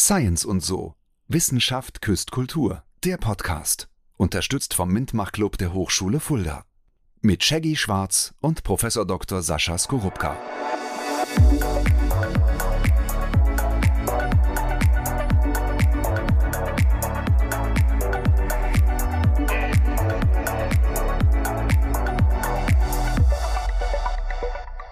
Science und so. Wissenschaft küsst Kultur. Der Podcast. Unterstützt vom Mintmach Club der Hochschule Fulda. Mit Shaggy Schwarz und Professor Dr. Sascha Skorupka.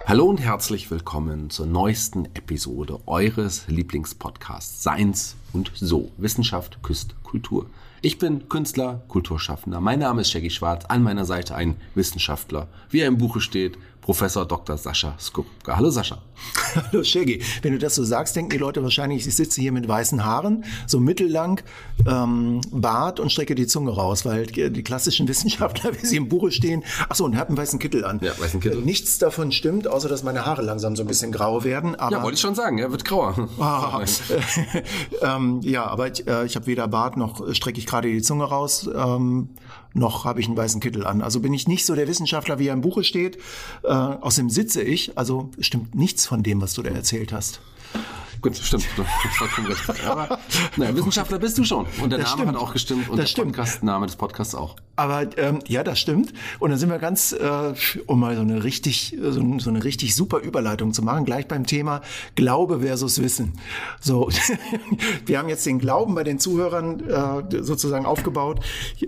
Hallo und herzlich willkommen zur neuesten Episode eures Lieblingspodcasts Seins und So. Wissenschaft küsst Kultur. Ich bin Künstler, Kulturschaffender. Mein Name ist Shaggy Schwarz. An meiner Seite ein Wissenschaftler. Wie er im Buche steht, Professor Dr. Sascha Skupka. Hallo Sascha. Hallo Shaggy. Wenn du das so sagst, denken die Leute wahrscheinlich, ich sitze hier mit weißen Haaren, so mittellang, ähm, Bart und strecke die Zunge raus, weil die klassischen Wissenschaftler, wie sie im Buche stehen, ach so, und haben einen weißen Kittel an. Ja, weißen Kittel. Nichts davon stimmt, außer dass meine Haare langsam so ein bisschen grau werden. Aber, Ja, wollte ich schon sagen, er wird grauer. Ah, ähm, ja, aber ich, äh, ich habe weder Bart noch strecke ich gerade die Zunge raus, ähm, noch habe ich einen weißen Kittel an. Also bin ich nicht so der Wissenschaftler, wie er im Buche steht. Äh, außerdem sitze ich, also stimmt nichts von dem, was du da erzählt hast. Gut, stimmt. Du hast vollkommen recht. Aber naja, Wissenschaftler bist du schon. Und der Das Name stimmt. hat auch gestimmt und Das der stimmt. Podcast, Name des Podcasts auch. Aber ähm, ja, das stimmt. Und dann sind wir ganz, äh, um mal so eine richtig, so, so eine richtig super Überleitung zu machen, gleich beim Thema Glaube versus Wissen. So, wir haben jetzt den Glauben bei den Zuhörern äh, sozusagen aufgebaut,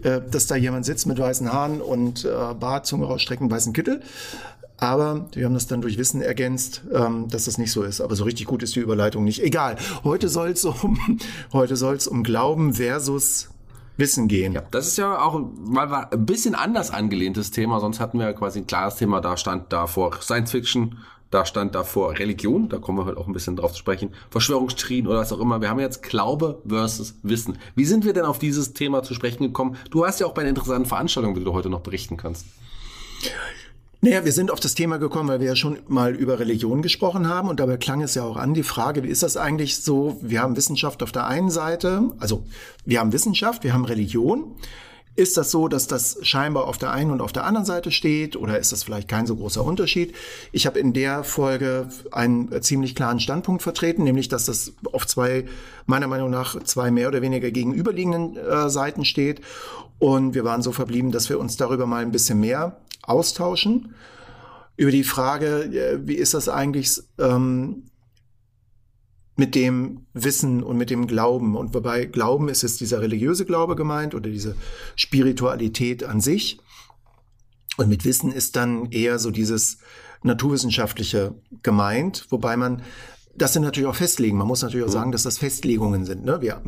äh, dass da jemand sitzt mit weißen Haaren und äh, Bart, Zunge rausstrecken, weißen Kittel. Aber wir haben das dann durch Wissen ergänzt, ähm, dass das nicht so ist. Aber so richtig gut ist die Überleitung nicht. Egal. Heute soll es um, heute soll es um Glauben versus Wissen gehen. Ja, das ist ja auch mal ein bisschen anders angelehntes Thema. Sonst hatten wir ja quasi ein klares Thema. Da stand davor Science Fiction, da stand davor Religion. Da kommen wir heute auch ein bisschen drauf zu sprechen. Verschwörungstheorien oder was auch immer. Wir haben jetzt Glaube versus Wissen. Wie sind wir denn auf dieses Thema zu sprechen gekommen? Du hast ja auch bei einer interessanten Veranstaltung, die du heute noch berichten kannst. Naja, wir sind auf das Thema gekommen, weil wir ja schon mal über Religion gesprochen haben und dabei klang es ja auch an, die Frage, wie ist das eigentlich so? Wir haben Wissenschaft auf der einen Seite, also wir haben Wissenschaft, wir haben Religion. Ist das so, dass das scheinbar auf der einen und auf der anderen Seite steht oder ist das vielleicht kein so großer Unterschied? Ich habe in der Folge einen ziemlich klaren Standpunkt vertreten, nämlich dass das auf zwei, meiner Meinung nach, zwei mehr oder weniger gegenüberliegenden äh, Seiten steht. Und wir waren so verblieben, dass wir uns darüber mal ein bisschen mehr austauschen. Über die Frage, äh, wie ist das eigentlich ähm, mit dem Wissen und mit dem Glauben? Und wobei Glauben ist jetzt dieser religiöse Glaube gemeint oder diese Spiritualität an sich. Und mit Wissen ist dann eher so dieses naturwissenschaftliche gemeint, wobei man das sind natürlich auch Festlegen. Man muss natürlich auch sagen, dass das Festlegungen sind. Ne? Wir,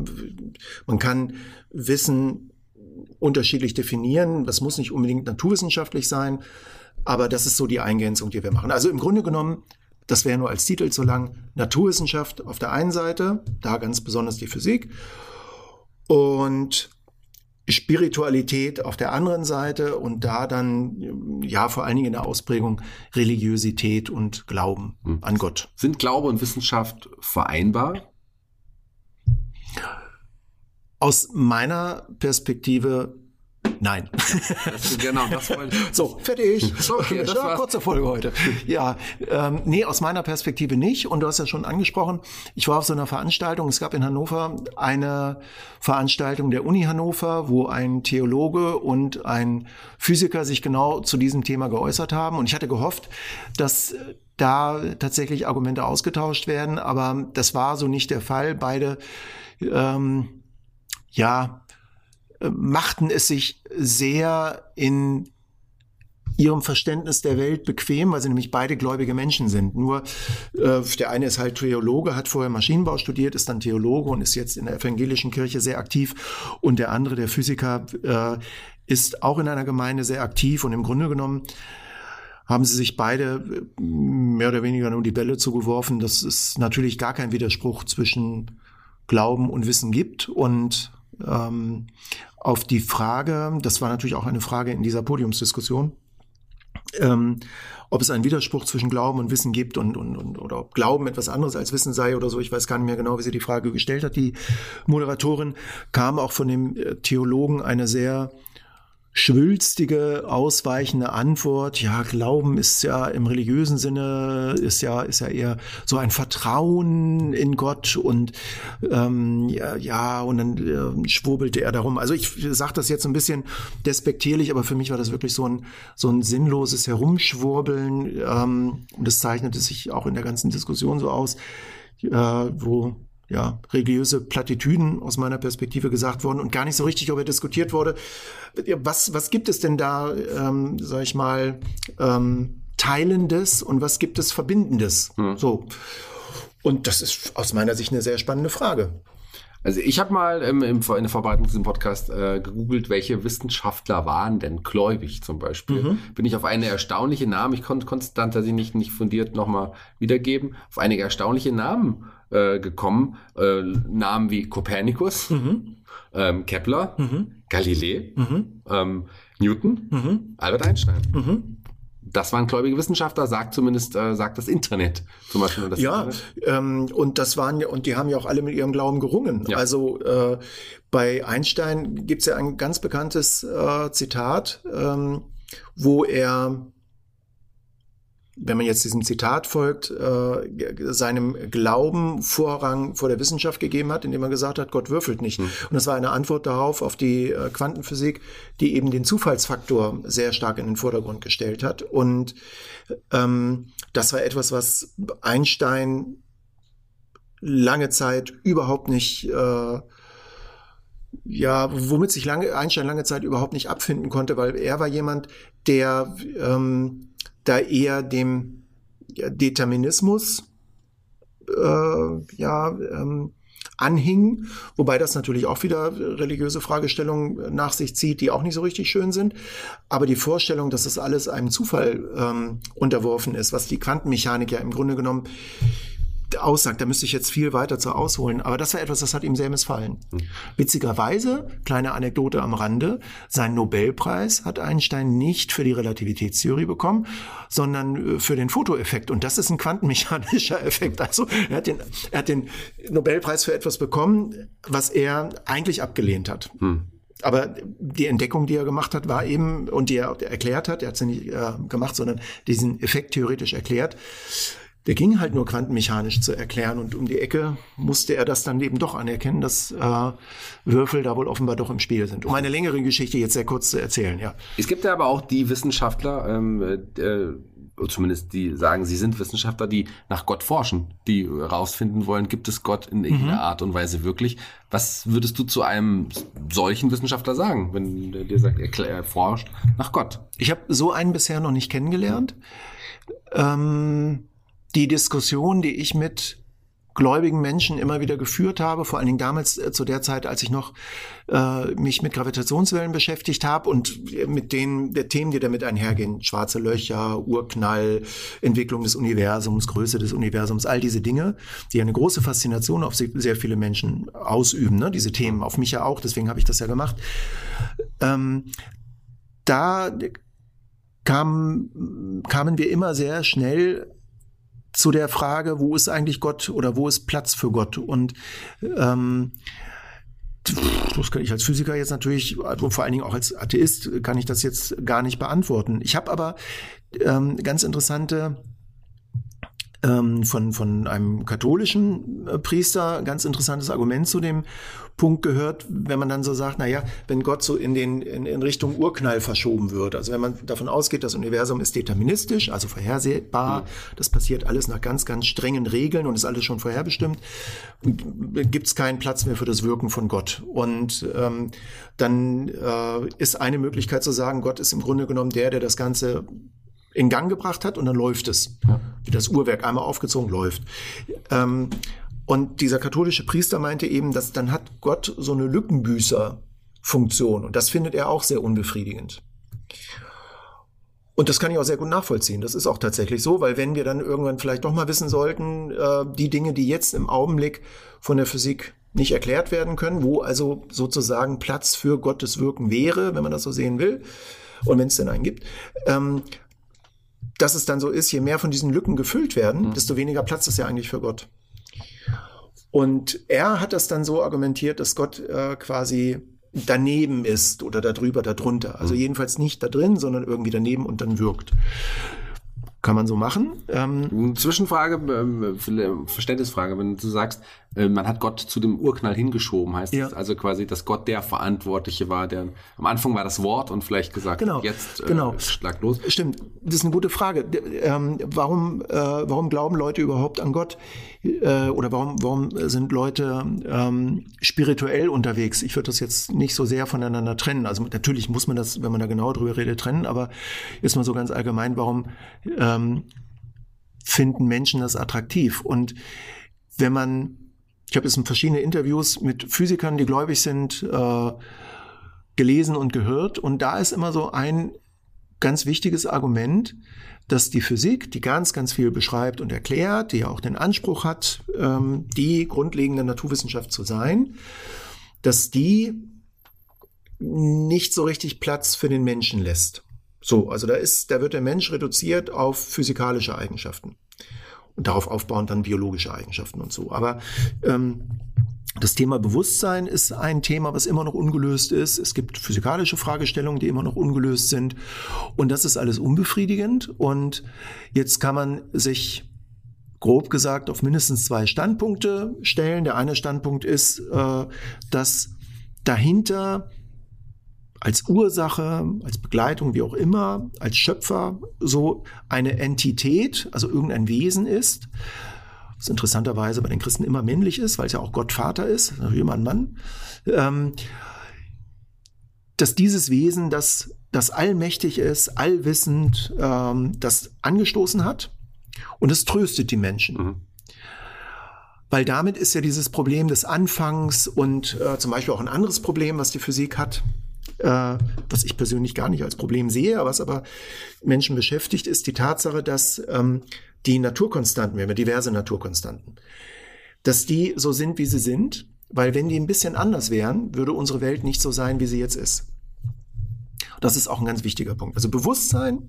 man kann Wissen unterschiedlich definieren. Das muss nicht unbedingt naturwissenschaftlich sein, aber das ist so die Eingänzung, die wir machen. Also im Grunde genommen, das wäre nur als Titel zu lang, Naturwissenschaft auf der einen Seite, da ganz besonders die Physik und Spiritualität auf der anderen Seite und da dann, ja, vor allen Dingen in der Ausprägung Religiosität und Glauben an Gott. Sind Glaube und Wissenschaft vereinbar? Aus meiner Perspektive nein. Das, genau, das wollte ich. So, fertig. Okay, das ja, kurze Folge heute. Ja, ähm, nee, aus meiner Perspektive nicht. Und du hast ja schon angesprochen, ich war auf so einer Veranstaltung. Es gab in Hannover eine Veranstaltung der Uni Hannover, wo ein Theologe und ein Physiker sich genau zu diesem Thema geäußert haben. Und ich hatte gehofft, dass da tatsächlich Argumente ausgetauscht werden. Aber das war so nicht der Fall. Beide, ähm, ja, äh, machten es sich sehr in ihrem Verständnis der Welt bequem, weil sie nämlich beide gläubige Menschen sind. Nur äh, der eine ist halt Theologe, hat vorher Maschinenbau studiert, ist dann Theologe und ist jetzt in der evangelischen Kirche sehr aktiv. Und der andere, der Physiker, äh, ist auch in einer Gemeinde sehr aktiv und im Grunde genommen haben sie sich beide äh, mehr oder weniger nur die Bälle zugeworfen, dass es natürlich gar kein Widerspruch zwischen Glauben und Wissen gibt. Und ähm, auf die Frage, das war natürlich auch eine Frage in dieser Podiumsdiskussion, ähm, ob es einen Widerspruch zwischen Glauben und Wissen gibt und, und, und oder ob Glauben etwas anderes als Wissen sei oder so. Ich weiß gar nicht mehr genau, wie sie die Frage gestellt hat. Die Moderatorin kam auch von dem äh, Theologen eine sehr schwülstige, ausweichende Antwort. Ja, Glauben ist ja im religiösen Sinne, ist ja, ist ja eher so ein Vertrauen in Gott und ähm, ja, ja, und dann äh, schwurbelte er darum. Also ich sage das jetzt ein bisschen despektierlich, aber für mich war das wirklich so ein, so ein sinnloses Herumschwurbeln. Ähm, und das zeichnete sich auch in der ganzen Diskussion so aus, äh, wo ja, religiöse Plattitüden aus meiner Perspektive gesagt worden und gar nicht so richtig darüber diskutiert wurde. Was, was gibt es denn da, ähm, sag ich mal, ähm, Teilendes und was gibt es Verbindendes? Hm. So. Und das ist aus meiner Sicht eine sehr spannende Frage. Also ich habe mal im, im, in der Vorbereitung zu diesem Podcast äh, gegoogelt, welche Wissenschaftler waren denn gläubig zum Beispiel. Mhm. Bin ich auf eine erstaunliche Namen, ich konnte konstant sie nicht, nicht fundiert nochmal wiedergeben, auf einige erstaunliche Namen äh, gekommen. Äh, Namen wie Kopernikus, mhm. ähm, Kepler, mhm. Galilei, mhm. ähm, Newton, mhm. Albert Einstein. Mhm. Das waren gläubige Wissenschaftler, sagt zumindest äh, sagt das Internet zum Beispiel. Das ja, ähm, und das waren ja und die haben ja auch alle mit ihrem Glauben gerungen. Ja. Also äh, bei Einstein gibt's ja ein ganz bekanntes äh, Zitat, ähm, wo er wenn man jetzt diesem Zitat folgt, äh, seinem Glauben Vorrang vor der Wissenschaft gegeben hat, indem er gesagt hat, Gott würfelt nicht. Mhm. Und das war eine Antwort darauf auf die äh, Quantenphysik, die eben den Zufallsfaktor sehr stark in den Vordergrund gestellt hat. Und ähm, das war etwas, was Einstein lange Zeit überhaupt nicht äh, ja, womit sich lange, Einstein lange Zeit überhaupt nicht abfinden konnte, weil er war jemand, der ähm, da eher dem Determinismus äh, ja, ähm, anhing, wobei das natürlich auch wieder religiöse Fragestellungen nach sich zieht, die auch nicht so richtig schön sind. Aber die Vorstellung, dass das alles einem Zufall ähm, unterworfen ist, was die Quantenmechanik ja im Grunde genommen aussagt. Da müsste ich jetzt viel weiter zu ausholen. Aber das war etwas, das hat ihm sehr missfallen. Mhm. Witzigerweise, kleine Anekdote am Rande, sein Nobelpreis hat Einstein nicht für die Relativitätstheorie bekommen, sondern äh, für den Fotoeffekt. Und das ist ein quantenmechanischer Effekt. Also er hat den, er hat den Nobelpreis für etwas bekommen, was er eigentlich abgelehnt hat. Mhm. Aber die Entdeckung, die er gemacht hat, war eben, und die er erklärt hat, er hat sie nicht äh, gemacht, sondern diesen Effekt theoretisch erklärt, der ging halt nur quantenmechanisch zu erklären und um die Ecke musste er das dann eben doch anerkennen, dass äh, Würfel da wohl offenbar doch im Spiel sind. Um eine längere Geschichte jetzt sehr kurz zu erzählen, ja. Es gibt ja aber auch die Wissenschaftler, ähm, äh, zumindest die sagen, sie sind Wissenschaftler, die nach Gott forschen, die herausfinden wollen, gibt es Gott in irgendeiner mhm. Art und Weise wirklich. Was würdest du zu einem solchen Wissenschaftler sagen, wenn der dir sagt, er, er forscht nach Gott? Ich habe so einen bisher noch nicht kennengelernt. Ähm die Diskussion, die ich mit gläubigen Menschen immer wieder geführt habe, vor allen Dingen damals äh, zu der Zeit, als ich noch äh, mich mit Gravitationswellen beschäftigt habe und mit den der Themen, die damit einhergehen, schwarze Löcher, Urknall, Entwicklung des Universums, Größe des Universums, all diese Dinge, die eine große Faszination auf sehr viele Menschen ausüben, ne? diese Themen, auf mich ja auch, deswegen habe ich das ja gemacht. Ähm, da kam, kamen wir immer sehr schnell zu der Frage, wo ist eigentlich Gott oder wo ist Platz für Gott? Und ähm, das kann ich als Physiker jetzt natürlich, also vor allen Dingen auch als Atheist, kann ich das jetzt gar nicht beantworten. Ich habe aber ähm, ganz interessante ähm, von, von einem katholischen äh, Priester ganz interessantes Argument zu dem Punkt gehört, wenn man dann so sagt, na ja, wenn Gott so in den in, in Richtung Urknall verschoben wird, also wenn man davon ausgeht, das Universum ist deterministisch, also vorhersehbar, mhm. das passiert alles nach ganz ganz strengen Regeln und ist alles schon vorherbestimmt, gibt es keinen Platz mehr für das Wirken von Gott. Und ähm, dann äh, ist eine Möglichkeit zu sagen, Gott ist im Grunde genommen der, der das Ganze in Gang gebracht hat und dann läuft es. Ja. Wie das Uhrwerk einmal aufgezogen läuft. Ähm, und dieser katholische Priester meinte eben, dass dann hat Gott so eine Lückenbüßer-Funktion. Und das findet er auch sehr unbefriedigend. Und das kann ich auch sehr gut nachvollziehen. Das ist auch tatsächlich so, weil wenn wir dann irgendwann vielleicht doch mal wissen sollten, äh, die Dinge, die jetzt im Augenblick von der Physik nicht erklärt werden können, wo also sozusagen Platz für Gottes Wirken wäre, wenn man das so sehen will, und wenn es denn einen gibt, ähm, dass es dann so ist, je mehr von diesen Lücken gefüllt werden, mhm. desto weniger Platz ist ja eigentlich für Gott. Und er hat das dann so argumentiert, dass Gott äh, quasi daneben ist oder darüber, darunter. Also jedenfalls nicht da drin, sondern irgendwie daneben und dann wirkt. Kann man so machen. Ähm, Zwischenfrage, äh, Verständnisfrage, wenn du sagst, äh, man hat Gott zu dem Urknall hingeschoben, heißt ja. das also quasi, dass Gott der Verantwortliche war, der am Anfang war das Wort und vielleicht gesagt, genau, jetzt äh, genau. schlag los. Stimmt, das ist eine gute Frage. Ähm, warum, äh, warum glauben Leute überhaupt an Gott? Äh, oder warum, warum sind Leute ähm, spirituell unterwegs? Ich würde das jetzt nicht so sehr voneinander trennen. Also natürlich muss man das, wenn man da genau drüber redet, trennen, aber jetzt mal so ganz allgemein, warum ähm, finden Menschen das attraktiv? Und wenn man ich habe jetzt in verschiedene Interviews mit Physikern, die gläubig sind, äh, gelesen und gehört. Und da ist immer so ein ganz wichtiges Argument, dass die Physik, die ganz, ganz viel beschreibt und erklärt, die ja auch den Anspruch hat, ähm, die grundlegende Naturwissenschaft zu sein, dass die nicht so richtig Platz für den Menschen lässt. So, also da ist, da wird der Mensch reduziert auf physikalische Eigenschaften und darauf aufbauend dann biologische Eigenschaften und so. Aber ähm, das Thema Bewusstsein ist ein Thema, was immer noch ungelöst ist. Es gibt physikalische Fragestellungen, die immer noch ungelöst sind. Und das ist alles unbefriedigend. Und jetzt kann man sich grob gesagt auf mindestens zwei Standpunkte stellen. Der eine Standpunkt ist, äh, dass dahinter als Ursache, als Begleitung, wie auch immer, als Schöpfer so eine Entität, also irgendein Wesen ist, was interessanterweise bei den Christen immer männlich ist, weil es ja auch Gott Vater ist, natürlich immer ein Mann, ähm, dass dieses Wesen, das, das allmächtig ist, allwissend, ähm, das angestoßen hat und es tröstet die Menschen. Mhm. Weil damit ist ja dieses Problem des Anfangs und äh, zum Beispiel auch ein anderes Problem, was die Physik hat, äh, was ich persönlich gar nicht als Problem sehe, was aber Menschen beschäftigt, ist die Tatsache, dass ähm, die Naturkonstanten, wir haben ja diverse Naturkonstanten, dass die so sind, wie sie sind, weil wenn die ein bisschen anders wären, würde unsere Welt nicht so sein, wie sie jetzt ist. Das ist auch ein ganz wichtiger Punkt. Also Bewusstsein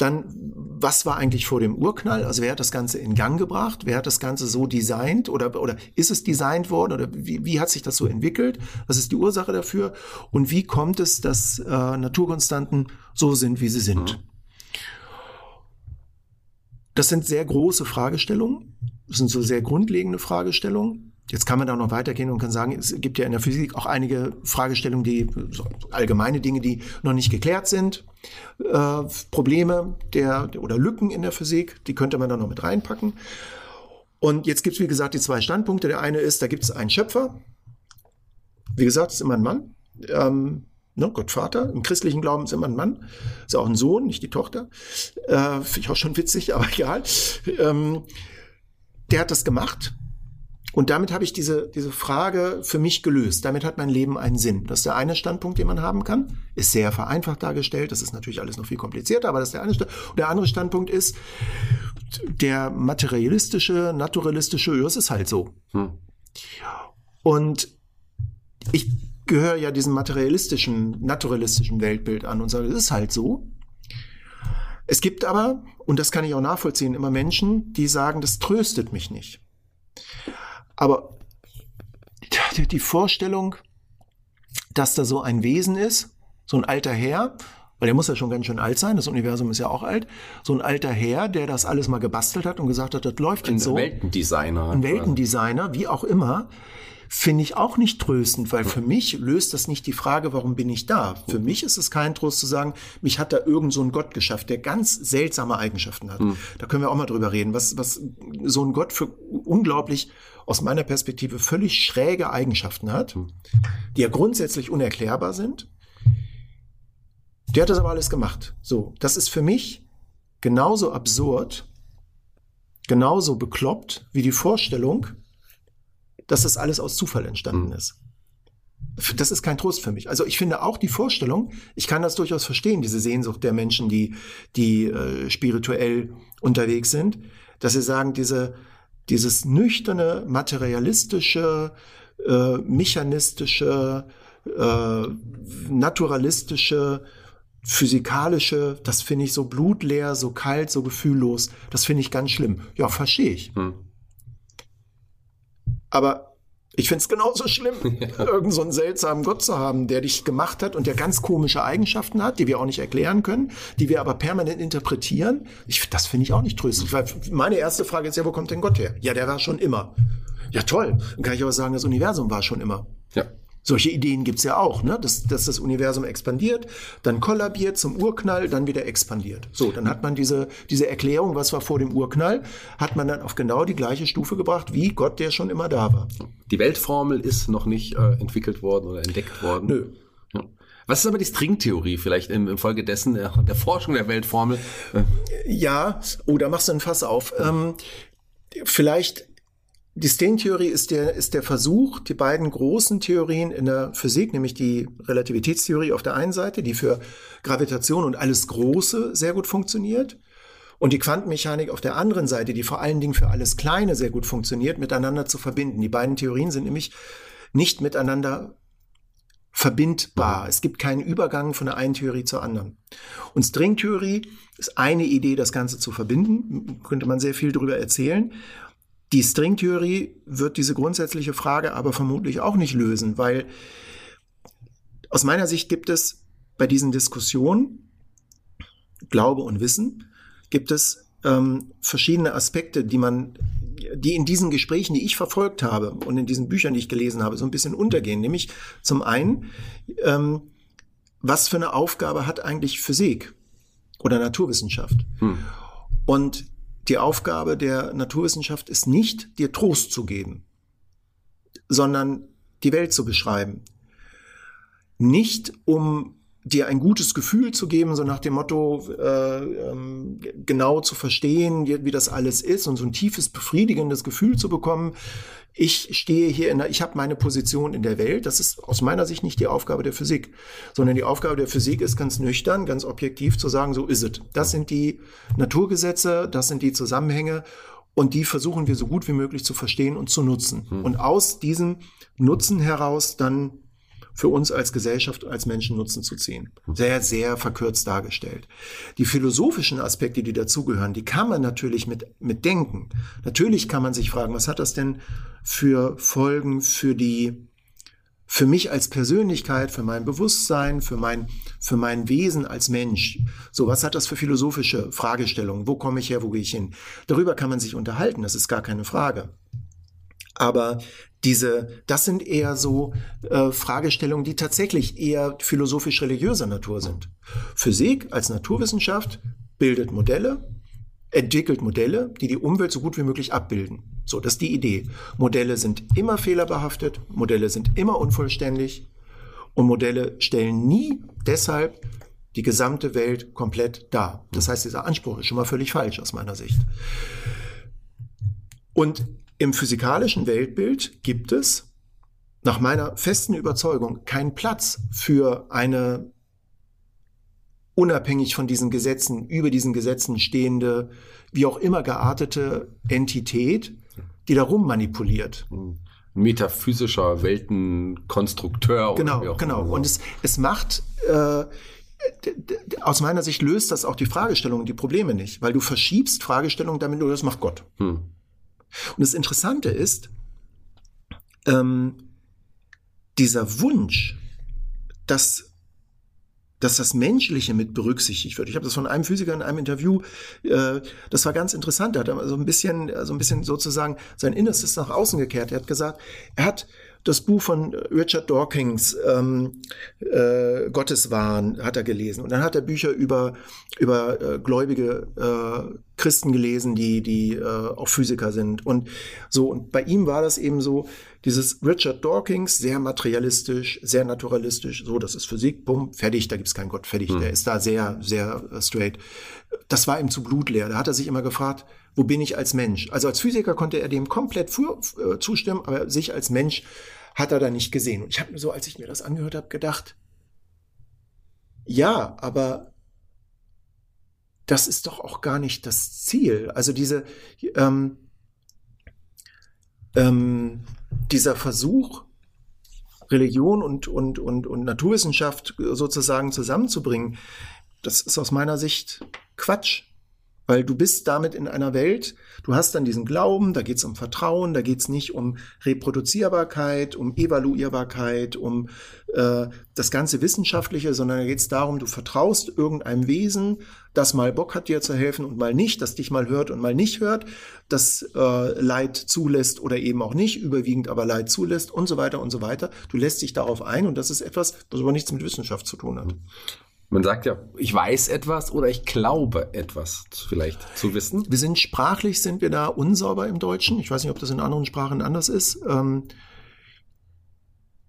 dann, was war eigentlich vor dem Urknall? Also wer hat das Ganze in Gang gebracht? Wer hat das Ganze so designt oder, oder ist es designt worden oder wie, wie hat sich das so entwickelt? Was ist die Ursache dafür? Und wie kommt es, dass äh, Naturkonstanten so sind, wie sie sind? Mhm. Das sind sehr große Fragestellungen. Das sind so sehr grundlegende Fragestellungen. Jetzt kann man da noch weitergehen und kann sagen, es gibt ja in der Physik auch einige Fragestellungen, die so allgemeine Dinge, die noch nicht geklärt sind, äh, Probleme der oder Lücken in der Physik, die könnte man da noch mit reinpacken. Und jetzt gibt es, wie gesagt, die zwei Standpunkte. Der eine ist, da gibt es einen Schöpfer. Wie gesagt, ist immer ein Mann. Ähm, ne, Gott Vater. Im christlichen Glauben ist immer ein Mann. Ist auch ein Sohn, nicht die Tochter. Äh, Finde ich auch schon witzig, aber egal. Ähm, der hat das gemacht und damit habe ich diese, diese Frage für mich gelöst. Damit hat mein Leben einen Sinn. Das ist der eine Standpunkt, den man haben kann. Ist sehr vereinfacht dargestellt. Das ist natürlich alles noch viel komplizierter, aber das ist der eine Standpunkt. Der andere Standpunkt ist der materialistische, naturalistische, ja, es ist halt so. Hm. Und ich gehöre ja diesem materialistischen, naturalistischen Weltbild an und sage, es ist halt so. Es gibt aber, und das kann ich auch nachvollziehen, immer Menschen, die sagen, das tröstet mich nicht. Aber die Vorstellung, dass da so ein Wesen ist, so ein alter Herr, weil der muss ja schon ganz schön alt sein, das Universum ist ja auch alt, so ein alter Herr, der das alles mal gebastelt hat und gesagt hat, das läuft jetzt so. Ein Weltendesigner. Ein Weltendesigner, wie auch immer, finde ich auch nicht tröstend, weil für mich löst das nicht die Frage, warum bin ich da? Für mich ist es kein Trost zu sagen, mich hat da irgend so ein Gott geschafft, der ganz seltsame Eigenschaften hat. Mhm. Da können wir auch mal drüber reden, was, was so ein Gott für unglaublich aus meiner Perspektive völlig schräge Eigenschaften hat, mhm. die ja grundsätzlich unerklärbar sind. Der hat das aber alles gemacht. So, das ist für mich genauso absurd, genauso bekloppt wie die Vorstellung, dass das alles aus Zufall entstanden mhm. ist. Das ist kein Trost für mich. Also ich finde auch die Vorstellung, ich kann das durchaus verstehen, diese Sehnsucht der Menschen, die, die äh, spirituell unterwegs sind, dass sie sagen, diese, dieses nüchterne, materialistische, äh, mechanistische, äh, naturalistische, physikalische, das finde ich so blutleer, so kalt, so gefühllos, das finde ich ganz schlimm. Ja, verstehe ich. Hm. Aber Ich finde es genauso schlimm, ja. irgend so einen seltsamen Gott zu haben, der dich gemacht hat und der ganz komische Eigenschaften hat, die wir auch nicht erklären können, die wir aber permanent interpretieren. Ich, das finde ich auch nicht tröstlich. Weil meine erste Frage ist ja, wo kommt denn Gott her? Ja, der war schon immer. Ja, toll. Dann kann ich aber sagen, das Universum war schon immer. Ja. Solche Ideen gibt's ja auch, ne? dass, dass das Universum expandiert, dann kollabiert zum Urknall, dann wieder expandiert. So, dann hat man diese, diese Erklärung, was war vor dem Urknall, hat man dann auf genau die gleiche Stufe gebracht, wie Gott, der schon immer da war. Die Weltformel ist noch nicht äh, entwickelt worden oder entdeckt worden. Nö. Ja. Was ist aber die Stringtheorie vielleicht im, im Folge dessen, äh, der Forschung der Weltformel? Ja, oh, da machst du ein Fass auf. Ähm, vielleicht die String-Theorie ist der, ist der Versuch, die beiden großen Theorien in der Physik, nämlich die Relativitätstheorie auf der einen Seite, die für Gravitation und alles Große sehr gut funktioniert, und die Quantenmechanik auf der anderen Seite, die vor allen Dingen für alles Kleine sehr gut funktioniert, miteinander zu verbinden. Die beiden Theorien sind nämlich nicht miteinander verbindbar. Es gibt keinen Übergang von der einen Theorie zur anderen. Und Stringtheorie ist eine Idee, das Ganze zu verbinden. Könnte man sehr viel darüber erzählen. Die Stringtheorie wird diese grundsätzliche Frage aber vermutlich auch nicht lösen, weil aus meiner Sicht gibt es bei diesen Diskussionen, Glaube und Wissen, gibt es ähm, verschiedene Aspekte, die man, die in diesen Gesprächen, die ich verfolgt habe und in diesen Büchern, die ich gelesen habe, so ein bisschen untergehen. Nämlich zum einen, ähm, was für eine Aufgabe hat eigentlich Physik oder Naturwissenschaft? Hm. Und die Aufgabe der Naturwissenschaft ist nicht, dir Trost zu geben, sondern die Welt zu beschreiben. Nicht um dir ein gutes Gefühl zu geben, so nach dem Motto, äh, ähm, genau zu verstehen, wie, wie das alles ist und so ein tiefes, befriedigendes Gefühl zu bekommen. Ich stehe hier in der, ich habe meine Position in der Welt. Das ist aus meiner Sicht nicht die Aufgabe der Physik, sondern die Aufgabe der Physik ist ganz nüchtern, ganz objektiv zu sagen, so ist es. Das sind die Naturgesetze, das sind die Zusammenhänge und die versuchen wir so gut wie möglich zu verstehen und zu nutzen. Hm. Und aus diesem Nutzen heraus dann für uns als Gesellschaft, als Menschen Nutzen zu ziehen. Sehr, sehr verkürzt dargestellt. Die philosophischen Aspekte, die dazugehören, die kann man natürlich mit, mit denken. Natürlich kann man sich fragen, was hat das denn für Folgen für die, für mich als Persönlichkeit, für mein Bewusstsein, für mein, für mein Wesen als Mensch. So, was hat das für philosophische Fragestellungen? Wo komme ich her? Wo gehe ich hin? Darüber kann man sich unterhalten. Das ist gar keine Frage. Aber diese, das sind eher so äh, Fragestellungen, die tatsächlich eher philosophisch-religiöser Natur sind. Physik als Naturwissenschaft bildet Modelle, entwickelt Modelle, die die Umwelt so gut wie möglich abbilden. So, das ist die Idee. Modelle sind immer fehlerbehaftet, Modelle sind immer unvollständig und Modelle stellen nie deshalb die gesamte Welt komplett dar. Das heißt, dieser Anspruch ist schon mal völlig falsch aus meiner Sicht. Und im physikalischen Weltbild gibt es nach meiner festen Überzeugung keinen Platz für eine unabhängig von diesen Gesetzen, über diesen Gesetzen stehende, wie auch immer geartete Entität, die darum manipuliert. Ein metaphysischer Weltenkonstrukteur. Genau, genau. Und es, es macht, äh, aus meiner Sicht löst das auch die Fragestellungen, die Probleme nicht, weil du verschiebst Fragestellungen damit, nur das macht Gott. Hm. Und das Interessante ist, ähm, dieser Wunsch, dass dass das Menschliche mit berücksichtigt wird. Ich habe das von einem Physiker in einem Interview, äh, das war ganz interessant. Er hat so ein bisschen, so ein bisschen sozusagen sein Innerstes nach außen gekehrt. Er hat gesagt, er hat das Buch von Richard Dawkins, ähm, äh, Gotteswahn, hat er gelesen. Und dann hat er Bücher über, über äh, gläubige äh, Christen gelesen, die, die äh, auch Physiker sind. Und so, und bei ihm war das eben so, dieses Richard Dawkins, sehr materialistisch, sehr naturalistisch, so, das ist Physik, bumm, fertig, da gibt's keinen Gott, fertig. Mhm. Der ist da sehr, sehr straight. Das war ihm zu blutleer. Da hat er sich immer gefragt, wo bin ich als Mensch? Also als Physiker konnte er dem komplett für, äh, zustimmen, aber sich als Mensch hat er da nicht gesehen. Und ich habe mir so, als ich mir das angehört habe, gedacht, ja, aber das ist doch auch gar nicht das Ziel. Also diese, ähm, ähm, dieser Versuch, Religion und, und, und, und Naturwissenschaft sozusagen zusammenzubringen, das ist aus meiner Sicht Quatsch. Weil du bist damit in einer Welt, du hast dann diesen Glauben, da geht es um Vertrauen, da geht es nicht um Reproduzierbarkeit, um Evaluierbarkeit, um äh, das ganze Wissenschaftliche, sondern da geht es darum, du vertraust irgendeinem Wesen, das mal Bock hat, dir zu helfen und mal nicht, das dich mal hört und mal nicht hört, das äh, Leid zulässt oder eben auch nicht, überwiegend aber Leid zulässt und so weiter und so weiter. Du lässt dich darauf ein und das ist etwas, was aber nichts mit Wissenschaft zu tun hat. Man sagt ja, ich weiß etwas oder ich glaube etwas vielleicht zu wissen. Wir sind sprachlich, sind wir da unsauber im Deutschen. Ich weiß nicht, ob das in anderen Sprachen anders ist. Ähm,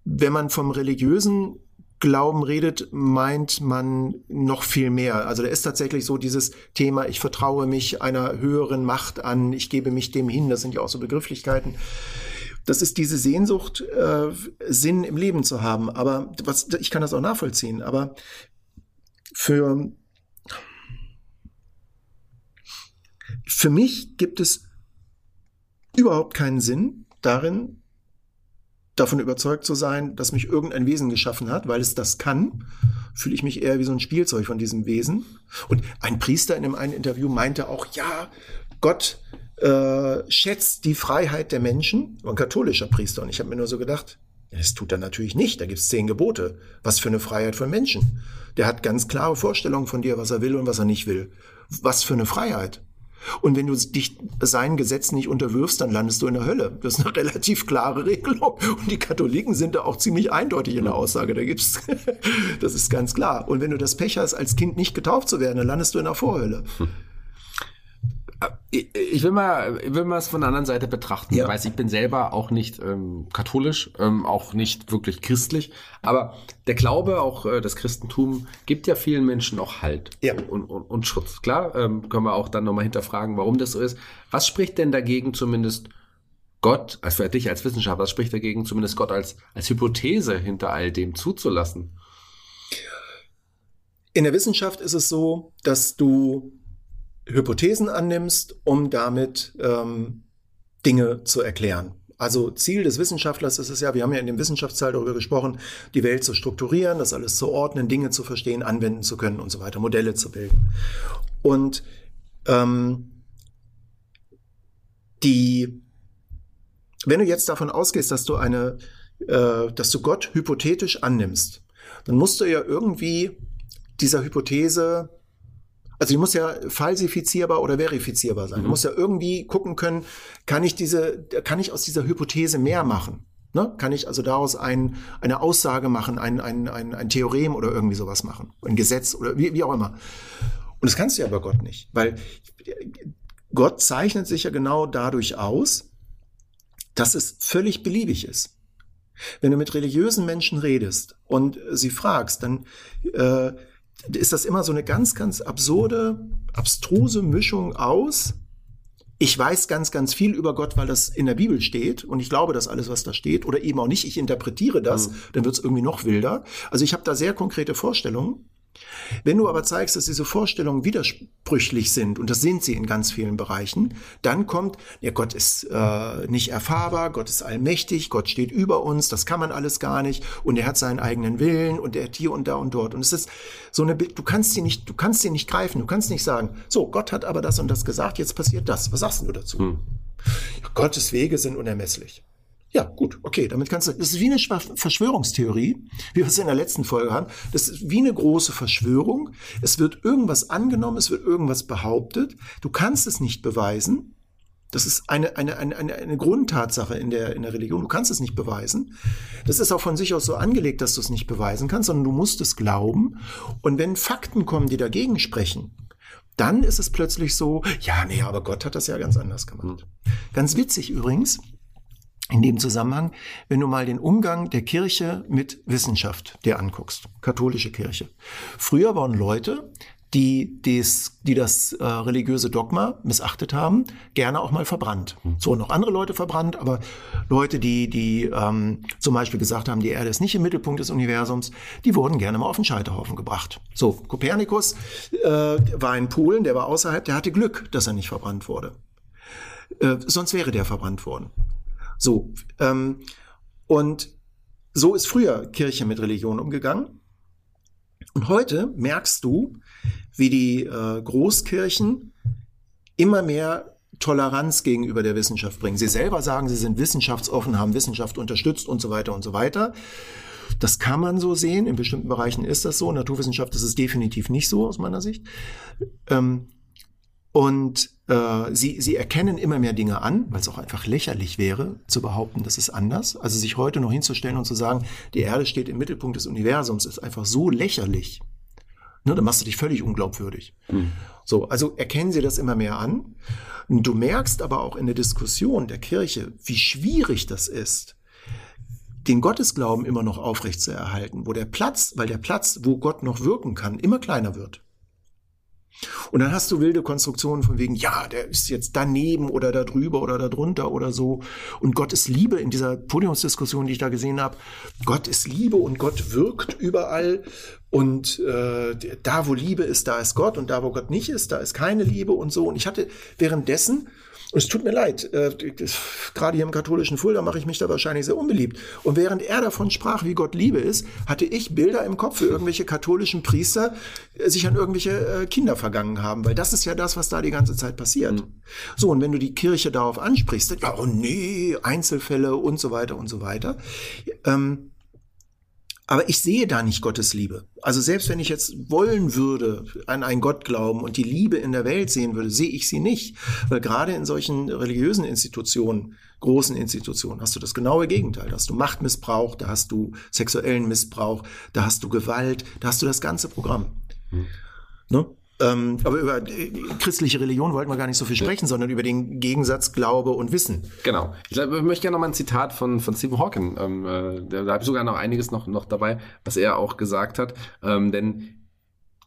wenn man vom religiösen Glauben redet, meint man noch viel mehr. Also da ist tatsächlich so dieses Thema, ich vertraue mich einer höheren Macht an, ich gebe mich dem hin, das sind ja auch so Begrifflichkeiten. Das ist diese Sehnsucht, äh, Sinn im Leben zu haben. Aber was, ich kann das auch nachvollziehen. Aber für, für mich gibt es überhaupt keinen Sinn darin, davon überzeugt zu sein, dass mich irgendein Wesen geschaffen hat, weil es das kann, fühle ich mich eher wie so ein Spielzeug von diesem Wesen. Und ein Priester in einem einen Interview meinte auch, ja, Gott äh, schätzt die Freiheit der Menschen, ein katholischer Priester. Und ich habe mir nur so gedacht, das tut er natürlich nicht. Da gibt es zehn Gebote. Was für eine Freiheit von Menschen. Der hat ganz klare Vorstellungen von dir, was er will und was er nicht will. Was für eine Freiheit. Und wenn du dich seinen Gesetzen nicht unterwirfst, dann landest du in der Hölle. Das ist eine relativ klare Regelung. Und die Katholiken sind da auch ziemlich eindeutig in der Aussage. Da gibt's, das ist ganz klar. Und wenn du das Pech hast, als Kind nicht getauft zu werden, dann landest du in der Vorhölle. Hm. Ich will mal, ich will mal es von der anderen Seite betrachten. Ja. Ich weiß, ich bin selber auch nicht ähm, katholisch, ähm, auch nicht wirklich christlich, aber der Glaube, auch äh, das Christentum, gibt ja vielen Menschen auch Halt ja. und, und, und Schutz. Klar, ähm, können wir auch dann nochmal hinterfragen, warum das so ist. Was spricht denn dagegen zumindest Gott, also für dich als Wissenschaftler, was spricht dagegen zumindest Gott als, als Hypothese hinter all dem zuzulassen? In der Wissenschaft ist es so, dass du Hypothesen annimmst, um damit ähm, Dinge zu erklären. Also Ziel des Wissenschaftlers ist es ja, wir haben ja in dem Wissenschaftsteil darüber gesprochen, die Welt zu strukturieren, das alles zu ordnen, Dinge zu verstehen, anwenden zu können und so weiter, Modelle zu bilden. Und ähm, die, wenn du jetzt davon ausgehst, dass du eine, äh, dass du Gott hypothetisch annimmst, dann musst du ja irgendwie dieser Hypothese also die muss ja falsifizierbar oder verifizierbar sein. Mhm. Du musst ja irgendwie gucken können, kann ich diese, kann ich aus dieser Hypothese mehr machen? Ne? Kann ich also daraus ein, eine Aussage machen, ein, ein, ein, ein Theorem oder irgendwie sowas machen? Ein Gesetz oder wie, wie auch immer. Und das kannst du ja bei Gott nicht, weil Gott zeichnet sich ja genau dadurch aus, dass es völlig beliebig ist. Wenn du mit religiösen Menschen redest und sie fragst, dann äh, ist das immer so eine ganz, ganz absurde, abstruse Mischung aus. Ich weiß ganz, ganz viel über Gott, weil das in der Bibel steht und ich glaube, dass alles, was da steht, oder eben auch nicht, ich interpretiere das, mhm. dann wird es irgendwie noch wilder. Also ich habe da sehr konkrete Vorstellungen wenn du aber zeigst, dass diese Vorstellungen widersprüchlich sind, und das sind sie in ganz vielen Bereichen, dann kommt, ja, Gott ist äh, nicht erfahrbar, Gott ist allmächtig, Gott steht über uns, das kann man alles gar nicht, und er hat seinen eigenen Willen und er hat hier und da und dort. Und es ist so eine, du kannst sie nicht, du kannst sie nicht greifen, du kannst nicht sagen, so, Gott hat aber das und das gesagt, jetzt passiert das. Was sagst du dazu? Hm. Gottes Wege sind unermesslich. Ja, gut, okay, damit kannst du, das ist wie eine Verschwörungstheorie, wie wir es in der letzten Folge haben. Das ist wie eine große Verschwörung. Es wird irgendwas angenommen, es wird irgendwas behauptet. Du kannst es nicht beweisen. Das ist eine, eine, eine, eine, eine Grundtatsache in der, in der Religion. Du kannst es nicht beweisen. Das ist auch von sich aus so angelegt, dass du es nicht beweisen kannst, sondern du musst es glauben. Und wenn Fakten kommen, die dagegen sprechen, dann ist es plötzlich so, ja, nee, aber Gott hat das ja ganz anders gemacht. Ganz witzig übrigens, in dem Zusammenhang, wenn du mal den Umgang der Kirche mit Wissenschaft dir anguckst, katholische Kirche. Früher waren Leute, die, des, die das äh, religiöse Dogma missachtet haben, gerne auch mal verbrannt. Hm. So noch andere Leute verbrannt, aber Leute, die, die ähm, zum Beispiel gesagt haben, die Erde ist nicht im Mittelpunkt des Universums, die wurden gerne mal auf den Scheiterhaufen gebracht. So, Kopernikus äh, war in Polen, der war außerhalb, der hatte Glück, dass er nicht verbrannt wurde. Äh, sonst wäre der verbrannt worden. So, ähm, und so ist früher Kirche mit Religion umgegangen. Und heute merkst du, wie die äh, Großkirchen immer mehr Toleranz gegenüber der Wissenschaft bringen. Sie selber sagen, sie sind wissenschaftsoffen, haben Wissenschaft unterstützt und so weiter und so weiter. Das kann man so sehen. In bestimmten Bereichen ist das so. Naturwissenschaft ist es definitiv nicht so aus meiner Sicht. Ähm, und äh, sie, sie erkennen immer mehr Dinge an, weil es auch einfach lächerlich wäre, zu behaupten, das ist anders. Also sich heute noch hinzustellen und zu sagen, die Erde steht im Mittelpunkt des Universums, ist einfach so lächerlich. Ne, dann machst du dich völlig unglaubwürdig. Mhm. So, also erkennen sie das immer mehr an. Du merkst aber auch in der Diskussion der Kirche, wie schwierig das ist, den Gottesglauben immer noch aufrecht zu erhalten, wo der Platz, weil der Platz, wo Gott noch wirken kann, immer kleiner wird. Und dann hast du wilde Konstruktionen von wegen, ja, der ist jetzt daneben oder da drüber oder da drunter oder so. Und Gott ist Liebe in dieser Podiumsdiskussion, die ich da gesehen habe. Gott ist Liebe und Gott wirkt überall. Und äh, da, wo Liebe ist, da ist Gott. Und da, wo Gott nicht ist, da ist keine Liebe und so. Und ich hatte währenddessen und es tut mir leid, äh, gerade hier im katholischen Fulda mache ich mich da wahrscheinlich sehr unbeliebt. Und während er davon sprach, wie Gott Liebe ist, hatte ich Bilder im Kopf für irgendwelche katholischen Priester, äh, sich an irgendwelche äh, Kinder vergangen haben, weil das ist ja das, was da die ganze Zeit passiert. Mhm. So, und wenn du die Kirche darauf ansprichst, dann, ja, oh nee, Einzelfälle und so weiter und so weiter. Ähm, aber ich sehe da nicht Gottes Liebe. Also selbst wenn ich jetzt wollen würde, an einen Gott glauben und die Liebe in der Welt sehen würde, sehe ich sie nicht. Weil gerade in solchen religiösen Institutionen, großen Institutionen, hast du das genaue Gegenteil. Da hast du Machtmissbrauch, da hast du sexuellen Missbrauch, da hast du Gewalt, da hast du das ganze Programm. Hm. Ne? Ähm, aber über christliche Religion wollten wir gar nicht so viel sprechen, ja. sondern über den Gegensatz Glaube und Wissen. Genau. Ich, ich möchte gerne noch mal ein Zitat von, von Stephen Hawking. Ähm, äh, da, habe ich sogar noch einiges noch, noch dabei, was er auch gesagt hat. Ähm, denn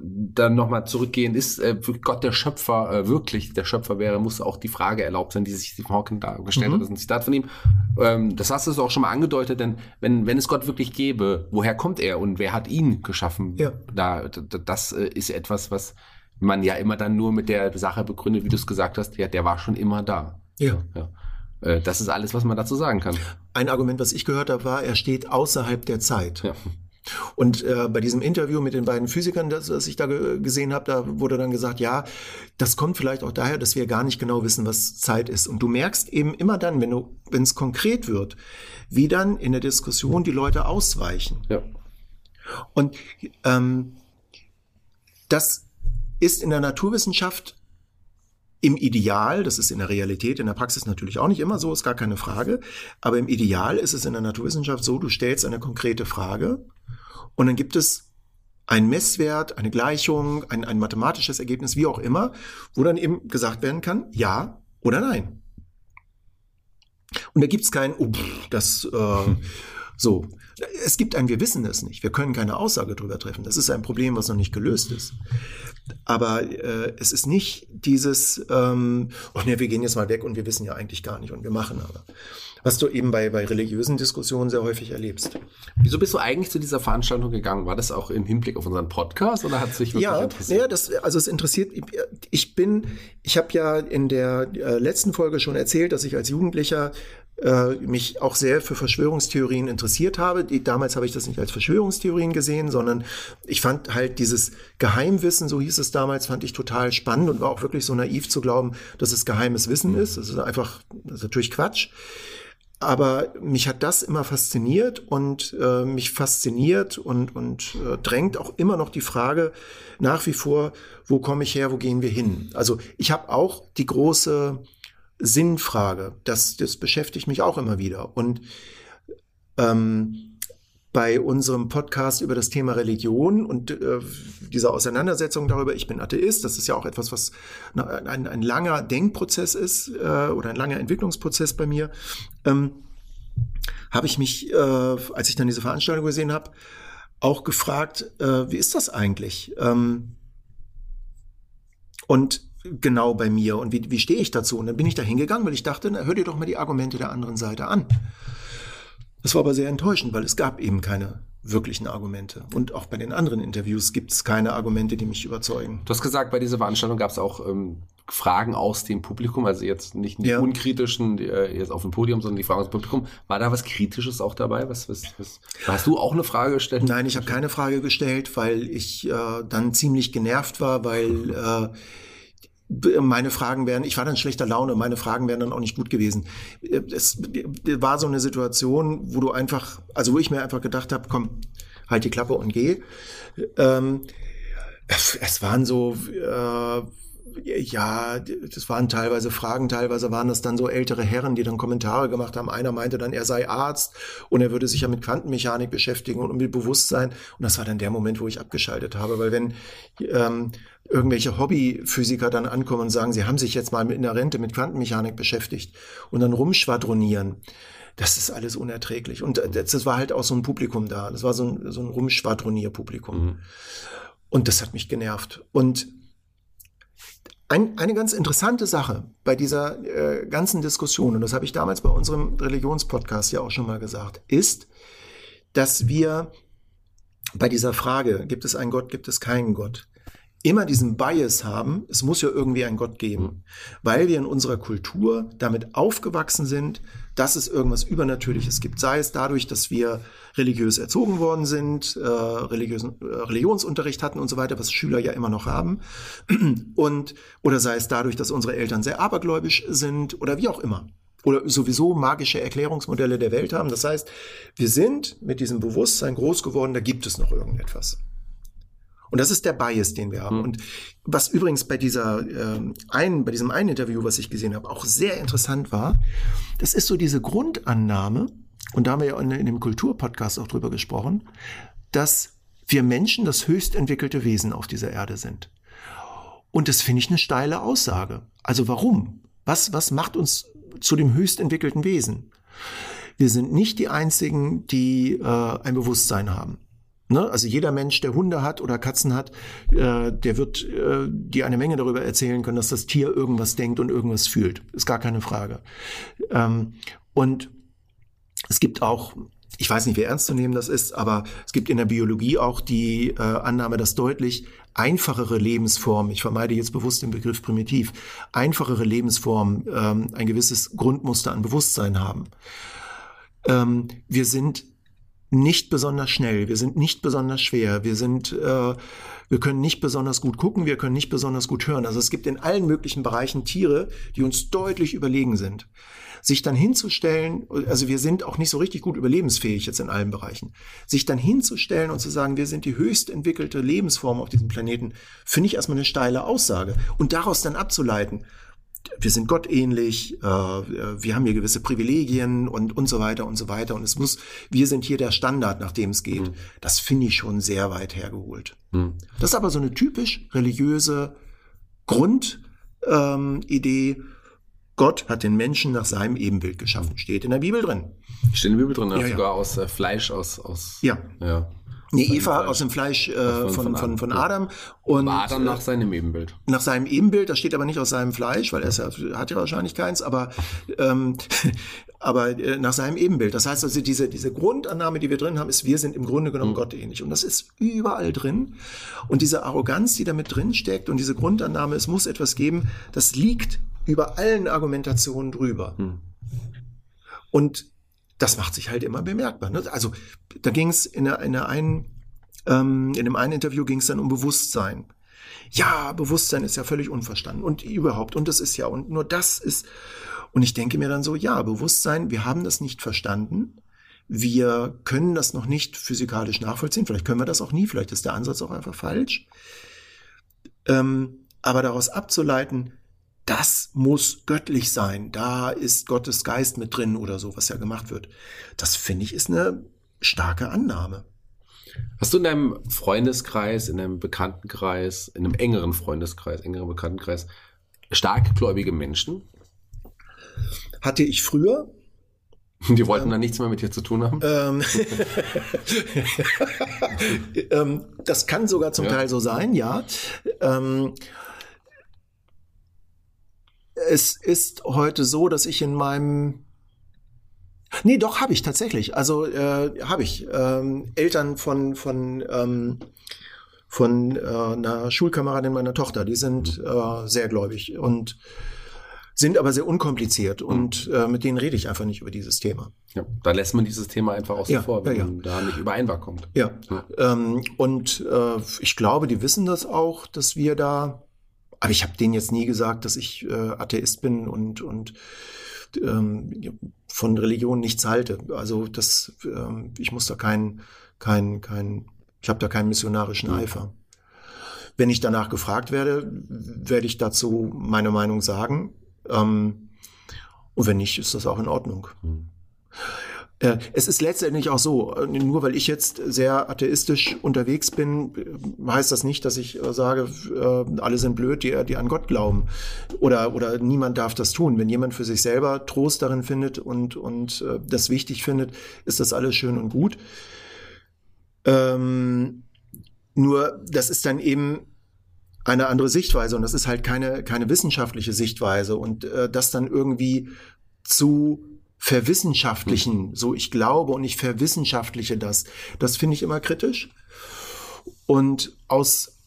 dann nochmal zurückgehen, ist äh, Gott der Schöpfer äh, wirklich der Schöpfer wäre, muss auch die Frage erlaubt sein, die sich Stephen Hawking da gestellt mhm. hat. Das ist ein Zitat von ihm. Ähm, das hast du auch schon mal angedeutet, denn wenn, wenn es Gott wirklich gäbe, woher kommt er und wer hat ihn geschaffen? Ja. Da, das äh, ist etwas, was man ja immer dann nur mit der Sache begründet, wie du es gesagt hast, ja, der war schon immer da. Ja. ja. Äh, das ist alles, was man dazu sagen kann. Ein Argument, was ich gehört habe, war, er steht außerhalb der Zeit. Ja. Und äh, bei diesem Interview mit den beiden Physikern, das, das ich da gesehen habe, da wurde dann gesagt, ja, das kommt vielleicht auch daher, dass wir gar nicht genau wissen, was Zeit ist. Und du merkst eben immer dann, wenn du, wenn es konkret wird, wie dann in der Diskussion die Leute ausweichen. Ja. Und ähm, das ist in der Naturwissenschaft im Ideal, das ist in der Realität, in der Praxis natürlich auch nicht immer so, ist gar keine Frage, aber im Ideal ist es in der Naturwissenschaft so, du stellst eine konkrete Frage und dann gibt es einen Messwert, eine Gleichung, ein, ein mathematisches Ergebnis, wie auch immer, wo dann eben gesagt werden kann, ja oder nein. Und da gibt es kein, oh, das äh, so. Es gibt ein, wir wissen es nicht. Wir können keine Aussage darüber treffen. Das ist ein Problem, was noch nicht gelöst ist. Aber äh, es ist nicht dieses, ähm, oh ne, wir gehen jetzt mal weg und wir wissen ja eigentlich gar nicht und wir machen aber. Was du eben bei, bei religiösen Diskussionen sehr häufig erlebst. Wieso bist du eigentlich zu dieser Veranstaltung gegangen? War das auch im Hinblick auf unseren Podcast oder hat es dich wirklich ja, interessiert? Ja, das, also es interessiert, ich bin, ich habe ja in der äh, letzten Folge schon erzählt, dass ich als Jugendlicher äh, mich auch sehr für Verschwörungstheorien interessiert habe. Die, damals habe ich das nicht als Verschwörungstheorien gesehen, sondern ich fand halt dieses Geheimwissen, so hieß es damals, fand ich total spannend und war auch wirklich so naiv zu glauben, dass es geheimes Wissen ist. Das ist einfach, das ist natürlich Quatsch. Aber mich hat das immer fasziniert und äh, mich fasziniert und, und äh, drängt auch immer noch die Frage nach wie vor, wo komme ich her, wo gehen wir hin? Also ich habe auch die große Sinnfrage. Das, das beschäftigt mich auch immer wieder. Und ähm, bei unserem Podcast über das Thema Religion und äh, dieser Auseinandersetzung darüber, ich bin Atheist, das ist ja auch etwas, was ein, ein langer Denkprozess ist äh, oder ein langer Entwicklungsprozess bei mir, ähm, habe ich mich, äh, als ich dann diese Veranstaltung gesehen habe, auch gefragt, äh, wie ist das eigentlich? Ähm, und genau bei mir und wie, wie stehe ich dazu? Und dann bin ich da hingegangen, weil ich dachte, na, hör dir doch mal die Argumente der anderen Seite an. Das war aber sehr enttäuschend, weil es gab eben keine wirklichen Argumente. Und auch bei den anderen Interviews gibt es keine Argumente, die mich überzeugen. Du hast gesagt, bei dieser Veranstaltung gab es auch ähm, Fragen aus dem Publikum, also jetzt nicht die ja. unkritischen, die, äh, jetzt auf dem Podium, sondern die Fragen aus dem Publikum. War da was Kritisches auch dabei? Was, was, was, hast du auch eine Frage gestellt? Nein, ich habe keine Frage gestellt, weil ich äh, dann ziemlich genervt war, weil äh, meine Fragen wären, ich war dann schlechter Laune, meine Fragen wären dann auch nicht gut gewesen. Es war so eine Situation, wo du einfach, also wo ich mir einfach gedacht habe, komm, halt die Klappe und geh. Ähm, es waren so, äh, ja, das waren teilweise Fragen, teilweise waren das dann so ältere Herren, die dann Kommentare gemacht haben. Einer meinte dann, er sei Arzt und er würde sich ja mit Quantenmechanik beschäftigen und mit Bewusstsein. Und das war dann der Moment, wo ich abgeschaltet habe, weil wenn ähm, irgendwelche Hobbyphysiker dann ankommen und sagen, sie haben sich jetzt mal in der Rente mit Quantenmechanik beschäftigt und dann rumschwadronieren, das ist alles unerträglich. Und das war halt auch so ein Publikum da. Das war so ein, so ein Rumschwadronierpublikum. Mhm. Und das hat mich genervt. Und ein, eine ganz interessante Sache bei dieser äh, ganzen Diskussion, und das habe ich damals bei unserem Religionspodcast ja auch schon mal gesagt, ist, dass wir bei dieser Frage, gibt es einen Gott, gibt es keinen Gott, immer diesen Bias haben, es muss ja irgendwie einen Gott geben, mhm. weil wir in unserer Kultur damit aufgewachsen sind, dass es irgendwas Übernatürliches gibt. Sei es dadurch, dass wir religiös erzogen worden sind, äh, religiösen, äh, Religionsunterricht hatten und so weiter, was Schüler ja immer noch haben. Und, oder sei es dadurch, dass unsere Eltern sehr abergläubisch sind oder wie auch immer oder sowieso magische Erklärungsmodelle der Welt haben. Das heißt, wir sind mit diesem Bewusstsein groß geworden, da gibt es noch irgendetwas. Und das ist der Bias, den wir haben. Mhm. Und was übrigens bei dieser äh, einen, bei diesem einen Interview, was ich gesehen habe, auch sehr interessant war, das ist so diese Grundannahme, und da haben wir ja in, in dem Kulturpodcast auch drüber gesprochen, dass wir Menschen das höchst entwickelte Wesen auf dieser Erde sind. Und das finde ich eine steile Aussage. Also warum? Was, was macht uns zu dem höchst entwickelten Wesen? Wir sind nicht die einzigen, die äh, ein Bewusstsein haben. Ne? Also jeder Mensch, der Hunde hat oder Katzen hat, äh, der wird äh, dir eine Menge darüber erzählen können, dass das Tier irgendwas denkt und irgendwas fühlt. Ist gar keine Frage. Ähm, und es gibt auch, ich weiß nicht, wie ernst zu nehmen das ist, aber es gibt in der Biologie auch die äh, Annahme, dass deutlich einfachere Lebensformen, ich vermeide jetzt bewusst den Begriff primitiv, einfachere Lebensformen ähm, ein gewisses Grundmuster an Bewusstsein haben. Ähm, wir sind nicht besonders schnell, wir sind nicht besonders schwer, wir sind, äh, wir können nicht besonders gut gucken, wir können nicht besonders gut hören. Also es gibt in allen möglichen Bereichen Tiere, die uns deutlich überlegen sind. Sich dann hinzustellen, also wir sind auch nicht so richtig gut überlebensfähig jetzt in allen Bereichen, sich dann hinzustellen und zu sagen, wir sind die höchst entwickelte Lebensform auf diesem Planeten, finde ich erstmal eine steile Aussage. Und daraus dann abzuleiten, wir sind Gott ähnlich, äh, wir haben hier gewisse Privilegien und, und so weiter und so weiter. Und es muss, wir sind hier der Standard, nach dem es geht. Mhm. Das finde ich schon sehr weit hergeholt. Mhm. Das ist aber so eine typisch religiöse Grundidee. Ähm, Gott hat den Menschen nach seinem Ebenbild geschaffen. Steht in der Bibel drin. Steht in der Bibel drin, ja, sogar ja. aus äh, Fleisch, aus, aus. Ja. ja. Nee, Eva aus dem Fleisch äh, von, von, von, von, Adam. Und aber Adam nach seinem Ebenbild. Nach seinem Ebenbild, das steht aber nicht aus seinem Fleisch, weil er ja, hat ja wahrscheinlich keins, aber, ähm, aber äh, nach seinem Ebenbild. Das heißt also, diese, diese Grundannahme, die wir drin haben, ist, wir sind im Grunde genommen mhm. Gott ähnlich. Und das ist überall drin. Und diese Arroganz, die damit drin steckt und diese Grundannahme, es muss etwas geben, das liegt über allen Argumentationen drüber. Mhm. Und das macht sich halt immer bemerkbar. Ne? Also da ging es in, der, in, der ähm, in dem einen Interview ging es dann um Bewusstsein. Ja, Bewusstsein ist ja völlig unverstanden und überhaupt und das ist ja und nur das ist und ich denke mir dann so, ja, Bewusstsein, wir haben das nicht verstanden. Wir können das noch nicht physikalisch nachvollziehen. Vielleicht können wir das auch nie. Vielleicht ist der Ansatz auch einfach falsch. Ähm, aber daraus abzuleiten, das muss göttlich sein. Da ist Gottes Geist mit drin oder so, was ja gemacht wird. Das finde ich ist eine starke Annahme. Hast du in deinem Freundeskreis, in deinem Bekanntenkreis, in einem engeren Freundeskreis, engeren Bekanntenkreis starkgläubige Menschen? Hatte ich früher. Die wollten ähm, dann nichts mehr mit dir zu tun haben? Ähm, ähm, das kann sogar zum ja. Teil so sein, ja. Ähm, es ist heute so, dass ich in meinem Nee, doch, habe ich tatsächlich. Also äh, habe ich. Ähm, Eltern von, von, ähm, von äh, einer Schulkameradin meiner Tochter, die sind mhm. äh, sehr gläubig und sind aber sehr unkompliziert mhm. und äh, mit denen rede ich einfach nicht über dieses Thema. Ja, da lässt man dieses Thema einfach außen ja, vor, wenn ja, ja. man da nicht übereinkommt. Ja, ja. Ähm, und äh, ich glaube, die wissen das auch, dass wir da Aber ich habe denen jetzt nie gesagt, dass ich äh, Atheist bin und, und ähm, von Religion nichts halte. Also das, ähm, ich muss da kein, kein, kein, ich habe da keinen missionarischen mhm. Eifer. Wenn ich danach gefragt werde, werde ich dazu meine Meinung sagen. Ähm, und wenn nicht, ist das auch in Ordnung. Mhm. Äh, es ist letztendlich auch so, äh, nur weil ich jetzt sehr atheistisch unterwegs bin, heißt das nicht, dass ich äh, sage, alle sind blöd, die, die an Gott glauben. Oder, oder niemand darf das tun. Wenn jemand für sich selber Trost darin findet und, und das wichtig findet, ist das alles schön und gut. Ähm, nur, das ist dann eben eine andere Sichtweise und das ist halt keine, keine wissenschaftliche Sichtweise und äh, das dann irgendwie zu verwissenschaftlichen, mhm. so ich glaube und ich verwissenschaftliche das, das finde ich immer kritisch. Und aus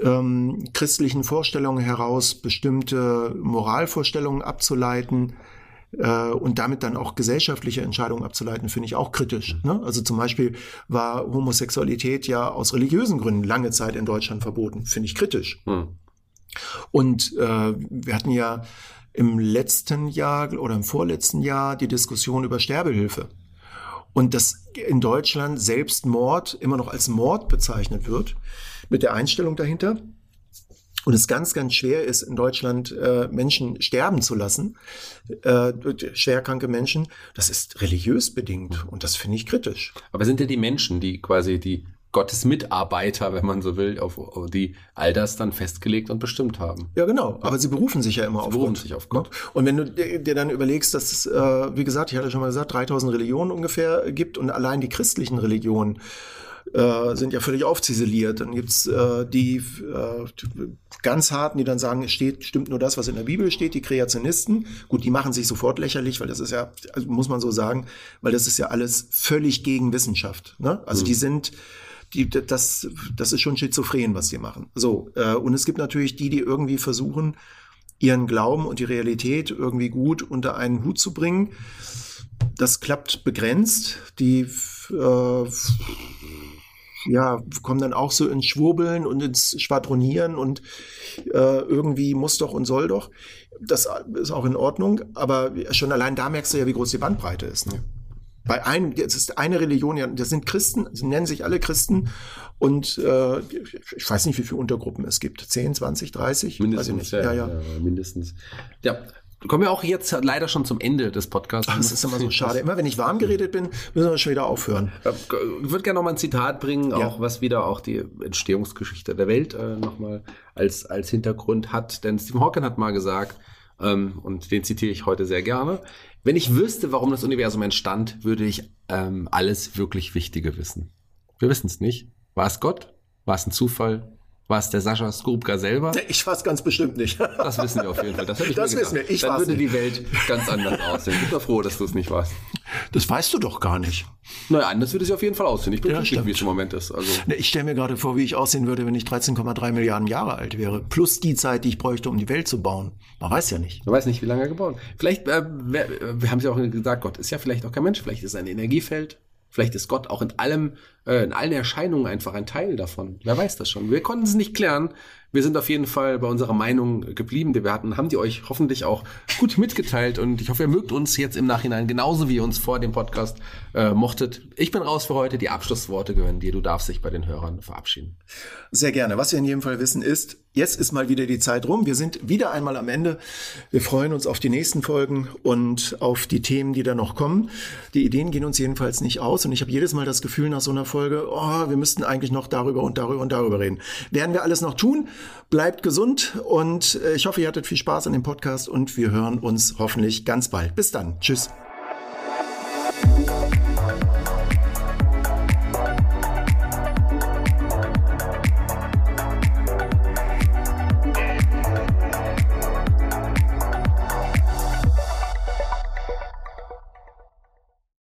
ähm, christlichen Vorstellungen heraus bestimmte Moralvorstellungen abzuleiten, äh, und damit dann auch gesellschaftliche Entscheidungen abzuleiten, finde ich auch kritisch. Ne? Also zum Beispiel war Homosexualität ja aus religiösen Gründen lange Zeit in Deutschland verboten, finde ich kritisch. Mhm. Und äh, wir hatten ja im letzten Jahr oder im vorletzten Jahr die Diskussion über Sterbehilfe. Und dass in Deutschland Selbstmord immer noch als Mord bezeichnet wird, mit der Einstellung dahinter. Und es ganz, ganz schwer ist, in Deutschland äh, Menschen sterben zu lassen, äh, schwerkranke Menschen. Das ist religiös bedingt und das finde ich kritisch. Aber sind ja die Menschen, die quasi die Gottes Mitarbeiter, wenn man so will, auf, die all das dann festgelegt und bestimmt haben. Ja, genau. Aber sie berufen sich ja immer sie auf berufen Gott. sich auf Gott. Und wenn du dir dann überlegst, dass es, äh, wie gesagt, ich hatte schon mal gesagt, 3000 Religionen ungefähr gibt und allein die christlichen Religionen äh, sind ja völlig aufziseliert. Dann gibt's äh, die äh, ganz harten, die dann sagen, es steht, stimmt nur das, was in der Bibel steht, die Kreationisten. Gut, die machen sich sofort lächerlich, weil das ist ja, also muss man so sagen, weil das ist ja alles völlig gegen Wissenschaft. Ne? Also mhm. die sind die, das, das ist schon schizophren, was die machen. So, äh, und es gibt natürlich die, die irgendwie versuchen, ihren Glauben und die Realität irgendwie gut unter einen Hut zu bringen. Das klappt begrenzt. Die äh, ja, kommen dann auch so ins Schwurbeln und ins Schwadronieren und äh, irgendwie muss doch und soll doch. Das ist auch in Ordnung, aber schon allein da merkst du ja, wie groß die Bandbreite ist. Ne? Bei einem, es ist eine Religion, ja, das sind Christen, sie nennen sich alle Christen und äh, ich weiß nicht, wie viele Untergruppen es gibt. 10, 20, 30? Mindestens, ja, ja, ja. mindestens. Ja, kommen wir auch jetzt leider schon zum Ende des Podcasts. Ach, das ist immer so schade. Immer wenn ich warm geredet bin, müssen wir schon wieder aufhören. Ich würde gerne noch mal ein Zitat bringen, ja. auch was wieder auch die Entstehungsgeschichte der Welt äh, nochmal als, als Hintergrund hat. Denn Stephen Hawking hat mal gesagt, ähm, und den zitiere ich heute sehr gerne, wenn ich wüsste, warum das Universum entstand, würde ich ähm, alles wirklich Wichtige wissen. Wir wissen es nicht. War es Gott? War es ein Zufall? War es der Sascha Skrupka selber? Ich es ganz bestimmt nicht. Das wissen wir auf jeden Fall. Das, ich das wissen wir. Ich Dann würde nicht. die Welt ganz anders aussehen. Ich bin froh, dass du es nicht warst. Das weißt du doch gar nicht. Naja, anders würde sie auf jeden Fall aussehen. Ich bin ja, glücklich, wie es im Moment ist. Also. Ich stelle mir gerade vor, wie ich aussehen würde, wenn ich 13,3 Milliarden Jahre alt wäre. Plus die Zeit, die ich bräuchte, um die Welt zu bauen. Man weiß ja nicht. Man weiß nicht, wie lange er gebaut. Vielleicht, äh, wir, wir haben es ja auch gesagt, Gott ist ja vielleicht auch kein Mensch. Vielleicht ist er ein Energiefeld. Vielleicht ist Gott auch in allem, äh, in allen Erscheinungen einfach ein Teil davon. Wer weiß das schon? Wir konnten es nicht klären. Wir sind auf jeden Fall bei unserer Meinung geblieben, die wir hatten, haben die euch hoffentlich auch gut mitgeteilt und ich hoffe, ihr mögt uns jetzt im Nachhinein genauso wie ihr uns vor dem Podcast äh, mochtet. Ich bin raus für heute. Die Abschlussworte gehören dir. Du darfst dich bei den Hörern verabschieden. Sehr gerne. Was wir in jedem Fall wissen ist, jetzt ist mal wieder die Zeit rum. Wir sind wieder einmal am Ende. Wir freuen uns auf die nächsten Folgen und auf die Themen, die da noch kommen. Die Ideen gehen uns jedenfalls nicht aus und ich habe jedes Mal das Gefühl nach so einer Folge, oh, wir müssten eigentlich noch darüber und darüber und darüber reden. Werden wir alles noch tun? Bleibt gesund und äh, ich hoffe, ihr hattet viel Spaß an dem Podcast und wir hören uns hoffentlich ganz bald. Bis dann. Tschüss.